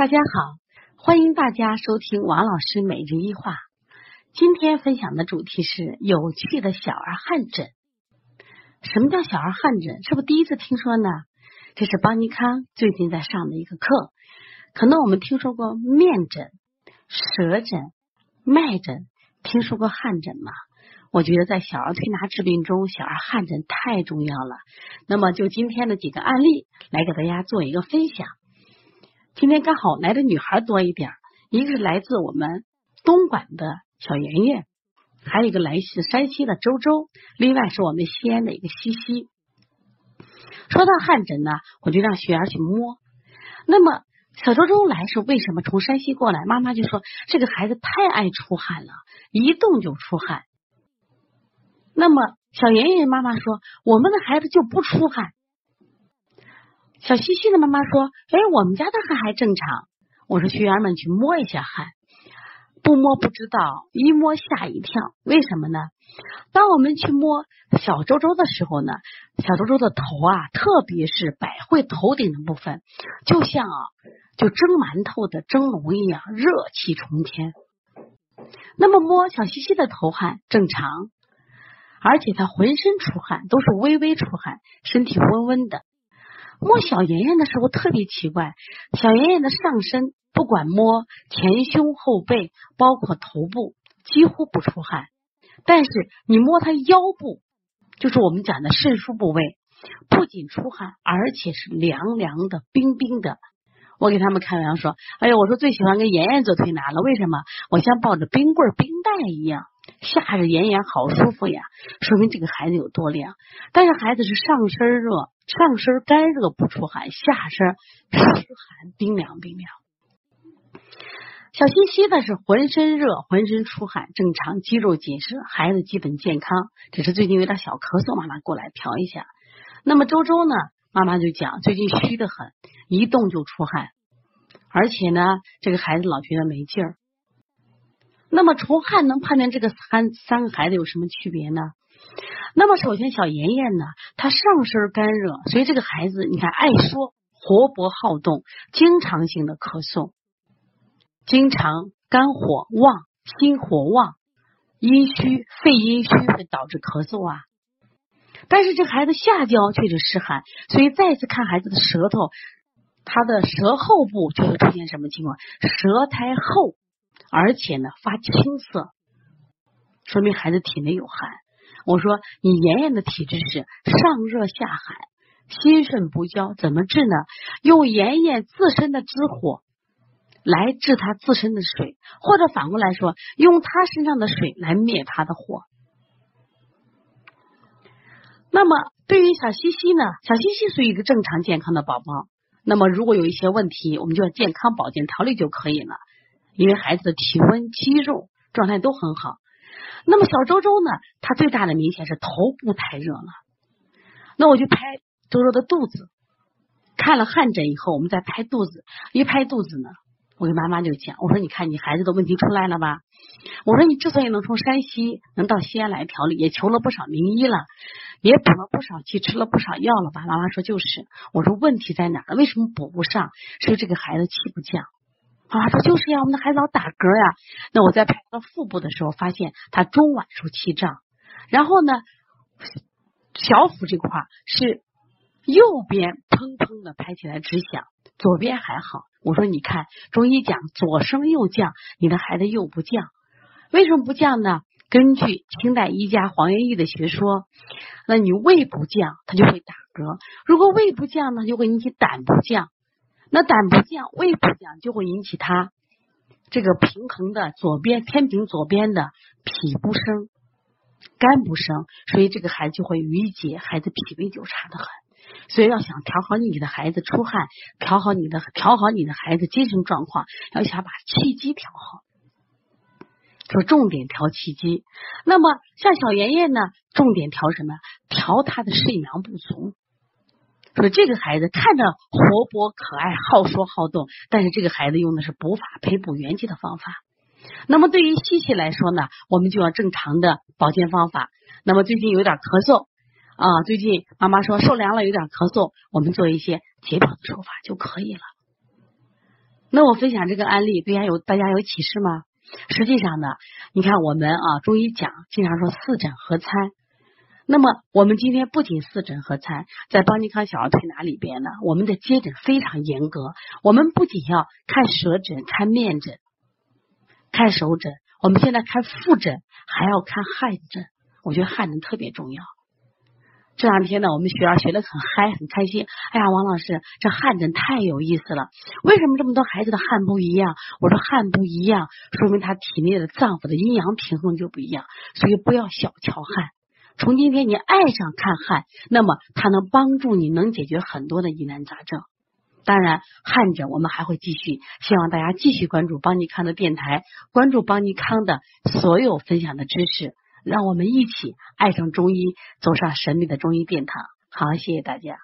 大家好，欢迎大家收听王老师每日一话。今天分享的主题是有趣的小儿汗疹。什么叫小儿汗疹？是不是第一次听说呢？这是邦尼康最近在上的一个课。可能我们听说过面疹、舌疹、脉疹，听说过汗疹吗？我觉得在小儿推拿治病中，小儿汗疹太重要了。那么就今天的几个案例来给大家做一个分享。今天刚好来的女孩多一点，一个是来自我们东莞的小圆圆，还有一个来自山西的周周，另外是我们西安的一个西西。说到汗疹呢，我就让学员去摸。那么小周周来是为什么？从山西过来，妈妈就说这个孩子太爱出汗了，一动就出汗。那么小圆圆妈妈说，我们的孩子就不出汗。小西西的妈妈说，哎，我们家的汗还正常。我说学员们去摸一下汗，不摸不知道，一摸吓一跳。为什么呢？当我们去摸小周周的时候呢，小周周的头啊，特别是百会头顶的部分，就像啊，就蒸馒头的蒸笼一样，热气冲天。那么摸小西西的头汗正常。而且他浑身出汗，都是微微出汗，身体温温的。摸小妍妍的时候特别奇怪，小妍妍的上身不管摸前胸后背，包括头部，几乎不出汗。但是你摸她腰部，就是我们讲的肾腧部位，不仅出汗，而且是凉凉的、冰冰的。我给他们开玩笑说：“哎呀，我说最喜欢跟妍妍做推拿了，为什么？我像抱着冰棍、冰袋一样。”夏日炎炎好舒服呀，说明这个孩子有多凉。但是孩子是上身热，上身干热不出汗，下身湿寒冰凉冰凉。小西西呢是浑身热，浑身出汗，正常肌肉紧实，孩子基本健康，只是最近有点小咳嗽，妈妈过来调一下。那么周周呢，妈妈就讲最近虚的很，一动就出汗，而且呢，这个孩子老觉得没劲儿。那么从汗能判断这个三三个孩子有什么区别呢？那么首先小妍妍呢，她上身干热，所以这个孩子你看爱说，活泼好动，经常性的咳嗽，经常肝火旺，心火旺，阴虚，肺阴虚会导致咳嗽啊。但是这孩子下焦却是湿寒，所以再次看孩子的舌头，他的舌后部就会出现什么情况？舌苔厚。而且呢，发青色，说明孩子体内有寒。我说你妍妍的体质是上热下寒，心肾不交，怎么治呢？用妍妍自身的之火来治他自身的水，或者反过来说，用他身上的水来灭他的火。那么对于小西西呢？小西西属于一个正常健康的宝宝。那么如果有一些问题，我们就要健康保健调理就可以了。因为孩子的体温、肌肉状态都很好，那么小周周呢？他最大的明显是头部太热了。那我就拍周周的肚子，看了汗疹以后，我们再拍肚子。一拍肚子呢，我跟妈妈就讲，我说你看你孩子的问题出来了吧？我说你之所以能从山西能到西安来调理，也求了不少名医了，也补了不少气，吃了不少药了吧？妈妈说就是。我说问题在哪儿？为什么补不上？是这个孩子气不降。妈妈说就是呀，我们的孩子老打嗝呀。那我在拍他腹部的时候，发现他中脘处气胀，然后呢，小腹这块是右边砰砰的拍起来直响，左边还好。我说你看，中医讲左升右降，你的孩子右不降，为什么不降呢？根据清代医家黄元义的学说，那你胃不降，他就会打嗝；如果胃不降呢，就会引起胆不降。那胆不降，胃不降，就会引起他这个平衡的左边天平左边的脾不升，肝不升，所以这个孩子就会郁结，孩子脾胃就差得很。所以要想调好你的孩子出汗，调好你的调好你的孩子精神状况，要想把气机调好，就重点调气机。那么像小妍妍呢，重点调什么？调他的肾阳不足。说这个孩子看着活泼可爱、好说好动，但是这个孩子用的是补法培补元气的方法。那么对于西西来说呢，我们就要正常的保健方法。那么最近有点咳嗽啊，最近妈妈说受凉了有点咳嗽，我们做一些解表的手法就可以了。那我分享这个案例，对家有大家有启示吗？实际上呢，你看我们啊，中医讲经常说四诊合参。那么我们今天不仅四诊合参，在邦尼康小儿推拿里边呢，我们的接诊非常严格。我们不仅要看舌诊、看面诊、看手诊，我们现在看腹诊，还要看汗诊。我觉得汗诊特别重要。这两天呢，我们学儿学的很嗨，很开心。哎呀，王老师，这汗诊太有意思了。为什么这么多孩子的汗不一样？我说汗不一样，说明他体内的脏腑的阴阳平衡就不一样。所以不要小瞧汗。从今天你爱上看汗，那么它能帮助你，能解决很多的疑难杂症。当然，汗诊我们还会继续，希望大家继续关注邦尼康的电台，关注邦尼康的所有分享的知识。让我们一起爱上中医，走上神秘的中医殿堂。好，谢谢大家。